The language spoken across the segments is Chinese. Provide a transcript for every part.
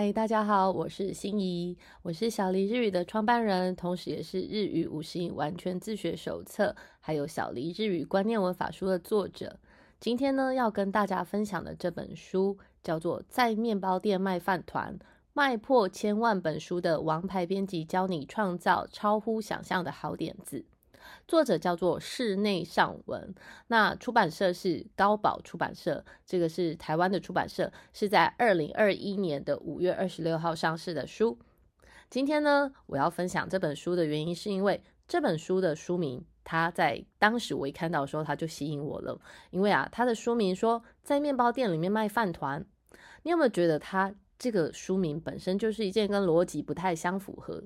嗨，大家好，我是心怡，我是小黎日语的创办人，同时也是日语五十音完全自学手册，还有小黎日语观念文法书的作者。今天呢，要跟大家分享的这本书叫做《在面包店卖饭团，卖破千万本书的王牌编辑教你创造超乎想象的好点子》。作者叫做室内尚文，那出版社是高宝出版社，这个是台湾的出版社，是在二零二一年的五月二十六号上市的书。今天呢，我要分享这本书的原因，是因为这本书的书名，它在当时我一看到的时候，它就吸引我了。因为啊，它的书名说在面包店里面卖饭团，你有没有觉得它这个书名本身就是一件跟逻辑不太相符合？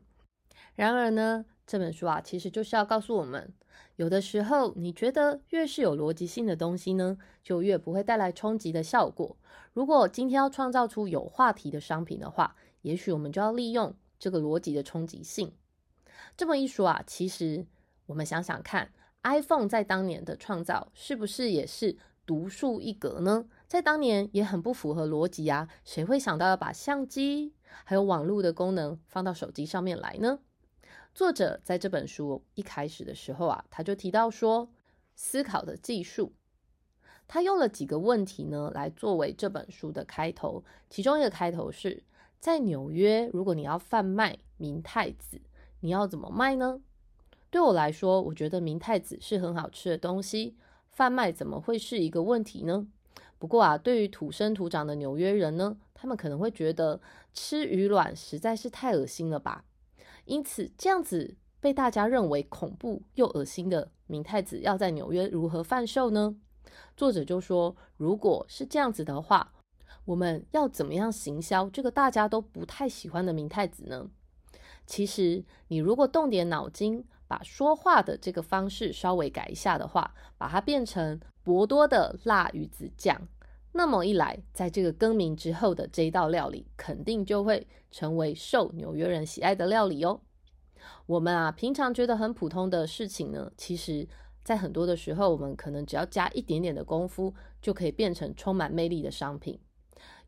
然而呢？这本书啊，其实就是要告诉我们，有的时候你觉得越是有逻辑性的东西呢，就越不会带来冲击的效果。如果今天要创造出有话题的商品的话，也许我们就要利用这个逻辑的冲击性。这么一说啊，其实我们想想看，iPhone 在当年的创造是不是也是独树一格呢？在当年也很不符合逻辑啊，谁会想到要把相机还有网络的功能放到手机上面来呢？作者在这本书一开始的时候啊，他就提到说，思考的技术，他用了几个问题呢，来作为这本书的开头。其中一个开头是在纽约，如果你要贩卖明太子，你要怎么卖呢？对我来说，我觉得明太子是很好吃的东西，贩卖怎么会是一个问题呢？不过啊，对于土生土长的纽约人呢，他们可能会觉得吃鱼卵实在是太恶心了吧。因此，这样子被大家认为恐怖又恶心的明太子，要在纽约如何贩售呢？作者就说，如果是这样子的话，我们要怎么样行销这个大家都不太喜欢的明太子呢？其实，你如果动点脑筋，把说话的这个方式稍微改一下的话，把它变成博多的辣鱼子酱。那么一来，在这个更名之后的这一道料理，肯定就会成为受纽约人喜爱的料理哦。我们啊，平常觉得很普通的事情呢，其实，在很多的时候，我们可能只要加一点点的功夫，就可以变成充满魅力的商品。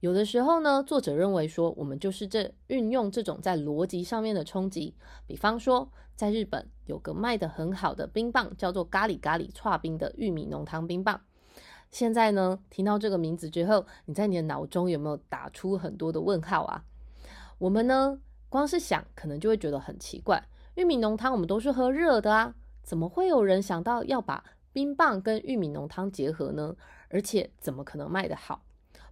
有的时候呢，作者认为说，我们就是这运用这种在逻辑上面的冲击。比方说，在日本有个卖的很好的冰棒，叫做咖喱咖喱串冰的玉米浓汤冰棒。现在呢，听到这个名字之后，你在你的脑中有没有打出很多的问号啊？我们呢，光是想，可能就会觉得很奇怪。玉米浓汤我们都是喝热的啊，怎么会有人想到要把冰棒跟玉米浓汤结合呢？而且怎么可能卖得好？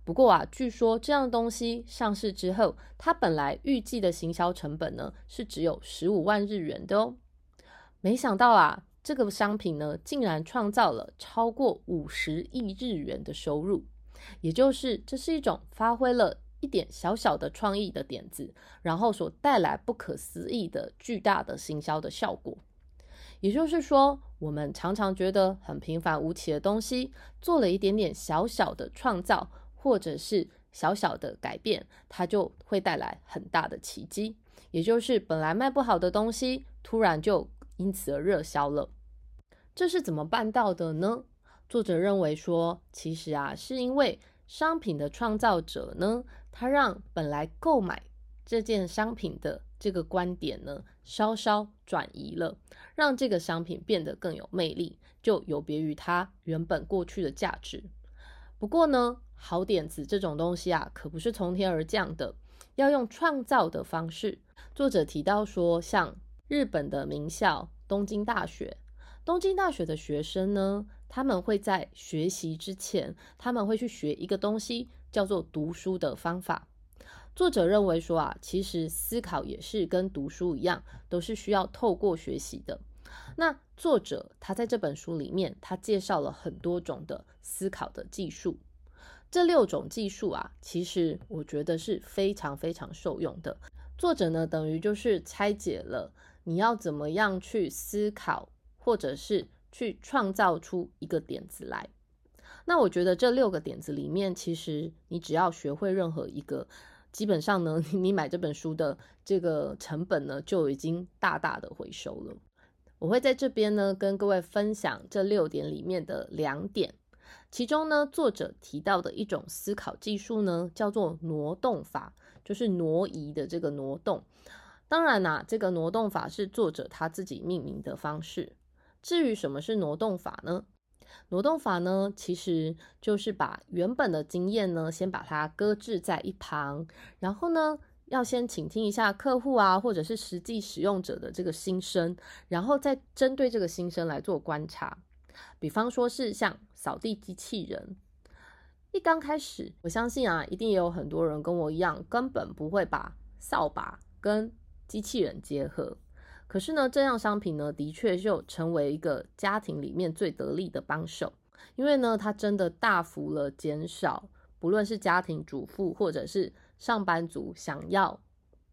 不过啊，据说这样东西上市之后，它本来预计的行销成本呢，是只有十五万日元的哦。没想到啊。这个商品呢，竟然创造了超过五十亿日元的收入，也就是这是一种发挥了一点小小的创意的点子，然后所带来不可思议的巨大的行销的效果。也就是说，我们常常觉得很平凡无奇的东西，做了一点点小小的创造，或者是小小的改变，它就会带来很大的奇迹。也就是本来卖不好的东西，突然就。因此而热销了，这是怎么办到的呢？作者认为说，其实啊，是因为商品的创造者呢，他让本来购买这件商品的这个观点呢，稍稍转移了，让这个商品变得更有魅力，就有别于它原本过去的价值。不过呢，好点子这种东西啊，可不是从天而降的，要用创造的方式。作者提到说，像。日本的名校东京大学，东京大学的学生呢，他们会在学习之前，他们会去学一个东西，叫做读书的方法。作者认为说啊，其实思考也是跟读书一样，都是需要透过学习的。那作者他在这本书里面，他介绍了很多种的思考的技术。这六种技术啊，其实我觉得是非常非常受用的。作者呢，等于就是拆解了。你要怎么样去思考，或者是去创造出一个点子来？那我觉得这六个点子里面，其实你只要学会任何一个，基本上呢，你买这本书的这个成本呢，就已经大大的回收了。我会在这边呢，跟各位分享这六点里面的两点。其中呢，作者提到的一种思考技术呢，叫做挪动法。就是挪移的这个挪动。当然啦，这个挪动法是作者他自己命名的方式。至于什么是挪动法呢？挪动法呢，其实就是把原本的经验呢，先把它搁置在一旁，然后呢，要先倾听一下客户啊，或者是实际使用者的这个心声，然后再针对这个心声来做观察。比方说是像扫地机器人，一刚开始，我相信啊，一定也有很多人跟我一样，根本不会把扫把跟机器人结合。可是呢，这样商品呢，的确就成为一个家庭里面最得力的帮手，因为呢，它真的大幅了减少，不论是家庭主妇或者是上班族想要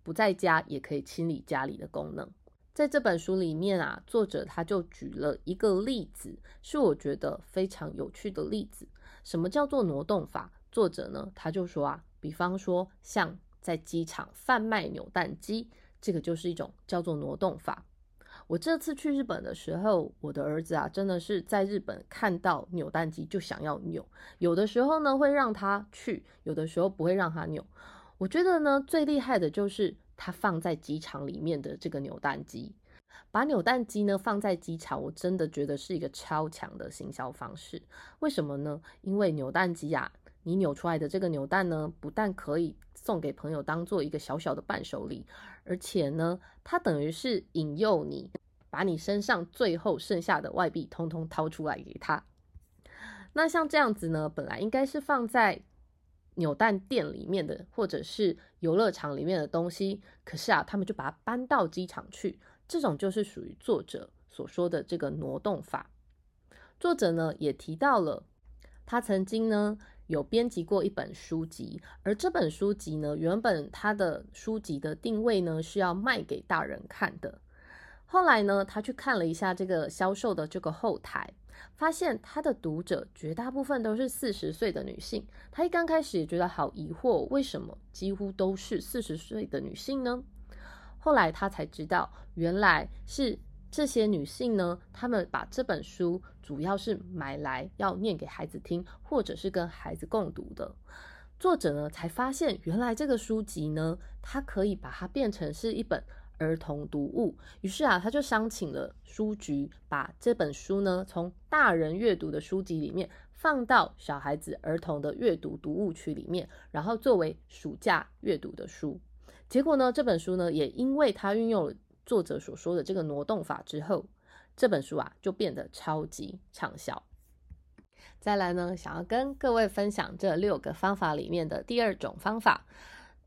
不在家也可以清理家里的功能。在这本书里面啊，作者他就举了一个例子，是我觉得非常有趣的例子。什么叫做挪动法？作者呢，他就说啊，比方说像在机场贩卖扭蛋机。这个就是一种叫做挪动法。我这次去日本的时候，我的儿子啊，真的是在日本看到扭蛋机就想要扭。有的时候呢会让他去，有的时候不会让他扭。我觉得呢最厉害的就是他放在机场里面的这个扭蛋机，把扭蛋机呢放在机场，我真的觉得是一个超强的行销方式。为什么呢？因为扭蛋机啊，你扭出来的这个扭蛋呢，不但可以。送给朋友当做一个小小的伴手礼，而且呢，它等于是引诱你把你身上最后剩下的外币通通掏出来给他。那像这样子呢，本来应该是放在扭蛋店里面的，或者是游乐场里面的东西，可是啊，他们就把它搬到机场去。这种就是属于作者所说的这个挪动法。作者呢也提到了，他曾经呢。有编辑过一本书籍，而这本书籍呢，原本它的书籍的定位呢是要卖给大人看的。后来呢，他去看了一下这个销售的这个后台，发现他的读者绝大部分都是四十岁的女性。他一刚开始也觉得好疑惑，为什么几乎都是四十岁的女性呢？后来他才知道，原来是。这些女性呢，她们把这本书主要是买来要念给孩子听，或者是跟孩子共读的。作者呢，才发现原来这个书籍呢，它可以把它变成是一本儿童读物。于是啊，他就商请了书局，把这本书呢，从大人阅读的书籍里面放到小孩子儿童的阅读读物区里面，然后作为暑假阅读的书。结果呢，这本书呢，也因为它运用了。作者所说的这个挪动法之后，这本书啊就变得超级畅销。再来呢，想要跟各位分享这六个方法里面的第二种方法。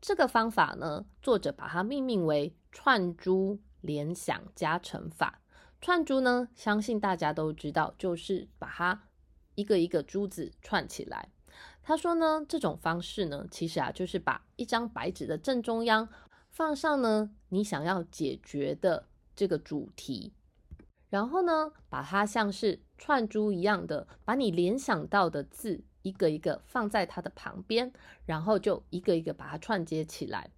这个方法呢，作者把它命名为串珠联想加乘法。串珠呢，相信大家都知道，就是把它一个一个珠子串起来。他说呢，这种方式呢，其实啊，就是把一张白纸的正中央。放上呢，你想要解决的这个主题，然后呢，把它像是串珠一样的，把你联想到的字一个一个放在它的旁边，然后就一个一个把它串接起来。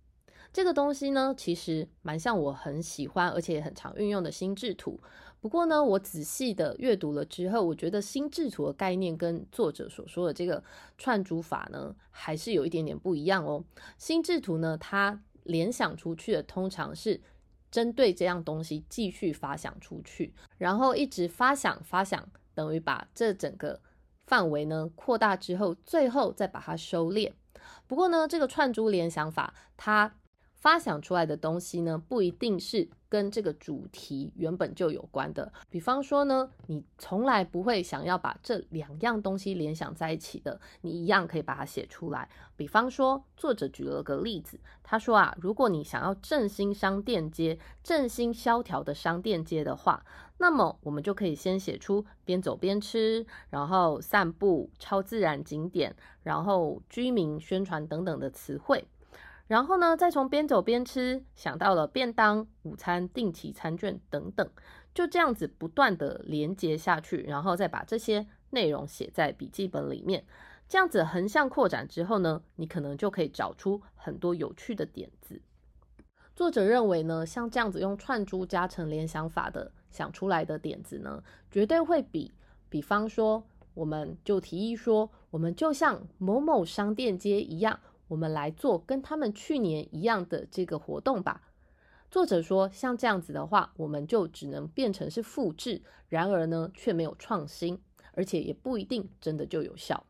这个东西呢，其实蛮像我很喜欢而且也很常运用的心智图。不过呢，我仔细的阅读了之后，我觉得心智图的概念跟作者所说的这个串珠法呢，还是有一点点不一样哦。心智图呢，它联想出去的通常是针对这样东西继续发想出去，然后一直发想发想，等于把这整个范围呢扩大之后，最后再把它收敛。不过呢，这个串珠联想法，它发想出来的东西呢，不一定是。跟这个主题原本就有关的，比方说呢，你从来不会想要把这两样东西联想在一起的，你一样可以把它写出来。比方说，作者举了个例子，他说啊，如果你想要振兴商店街、振兴萧条的商店街的话，那么我们就可以先写出边走边吃，然后散步、超自然景点，然后居民宣传等等的词汇。然后呢，再从边走边吃想到了便当、午餐、定期餐券等等，就这样子不断的连接下去，然后再把这些内容写在笔记本里面，这样子横向扩展之后呢，你可能就可以找出很多有趣的点子。作者认为呢，像这样子用串珠加成联想法的想出来的点子呢，绝对会比，比方说，我们就提议说，我们就像某某商店街一样。我们来做跟他们去年一样的这个活动吧。作者说，像这样子的话，我们就只能变成是复制，然而呢，却没有创新，而且也不一定真的就有效。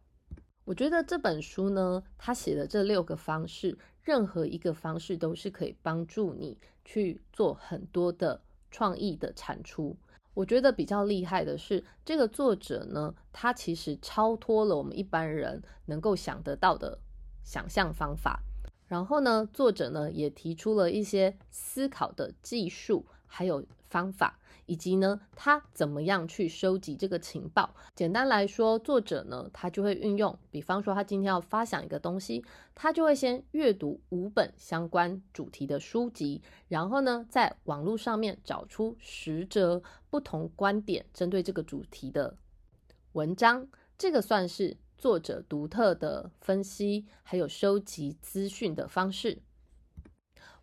我觉得这本书呢，他写的这六个方式，任何一个方式都是可以帮助你去做很多的创意的产出。我觉得比较厉害的是，这个作者呢，他其实超脱了我们一般人能够想得到的想象方法。然后呢，作者呢也提出了一些思考的技术，还有方法，以及呢他怎么样去收集这个情报。简单来说，作者呢他就会运用，比方说他今天要发想一个东西，他就会先阅读五本相关主题的书籍，然后呢在网络上面找出十则不同观点针对这个主题的文章，这个算是。作者独特的分析，还有收集资讯的方式，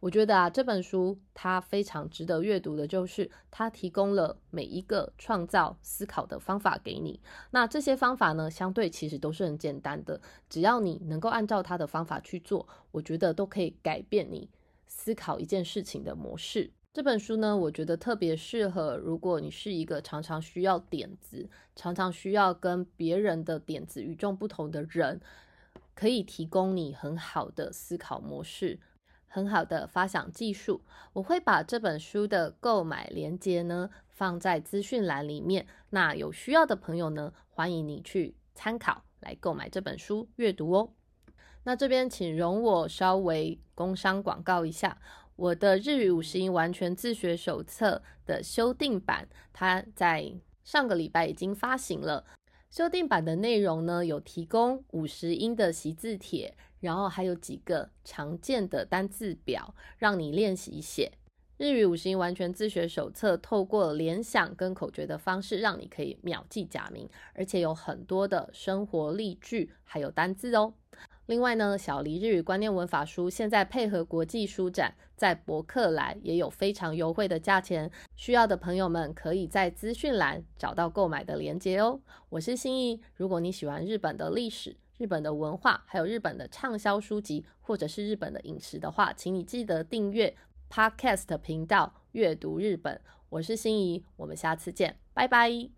我觉得啊，这本书它非常值得阅读的，就是它提供了每一个创造思考的方法给你。那这些方法呢，相对其实都是很简单的，只要你能够按照它的方法去做，我觉得都可以改变你思考一件事情的模式。这本书呢，我觉得特别适合，如果你是一个常常需要点子、常常需要跟别人的点子与众不同的人，可以提供你很好的思考模式、很好的发想技术。我会把这本书的购买链接呢放在资讯栏里面，那有需要的朋友呢，欢迎你去参考来购买这本书阅读哦。那这边请容我稍微工商广告一下。我的日语五十音完全自学手册的修订版，它在上个礼拜已经发行了。修订版的内容呢，有提供五十音的习字帖，然后还有几个常见的单字表，让你练习写。日语五十音完全自学手册透过联想跟口诀的方式，让你可以秒记假名，而且有很多的生活例句，还有单字哦。另外呢，小黎日语观念文法书现在配合国际书展，在博客来也有非常优惠的价钱，需要的朋友们可以在资讯栏找到购买的链接哦。我是心怡，如果你喜欢日本的历史、日本的文化，还有日本的畅销书籍，或者是日本的饮食的话，请你记得订阅 Podcast 频道阅读日本。我是心怡，我们下次见，拜拜。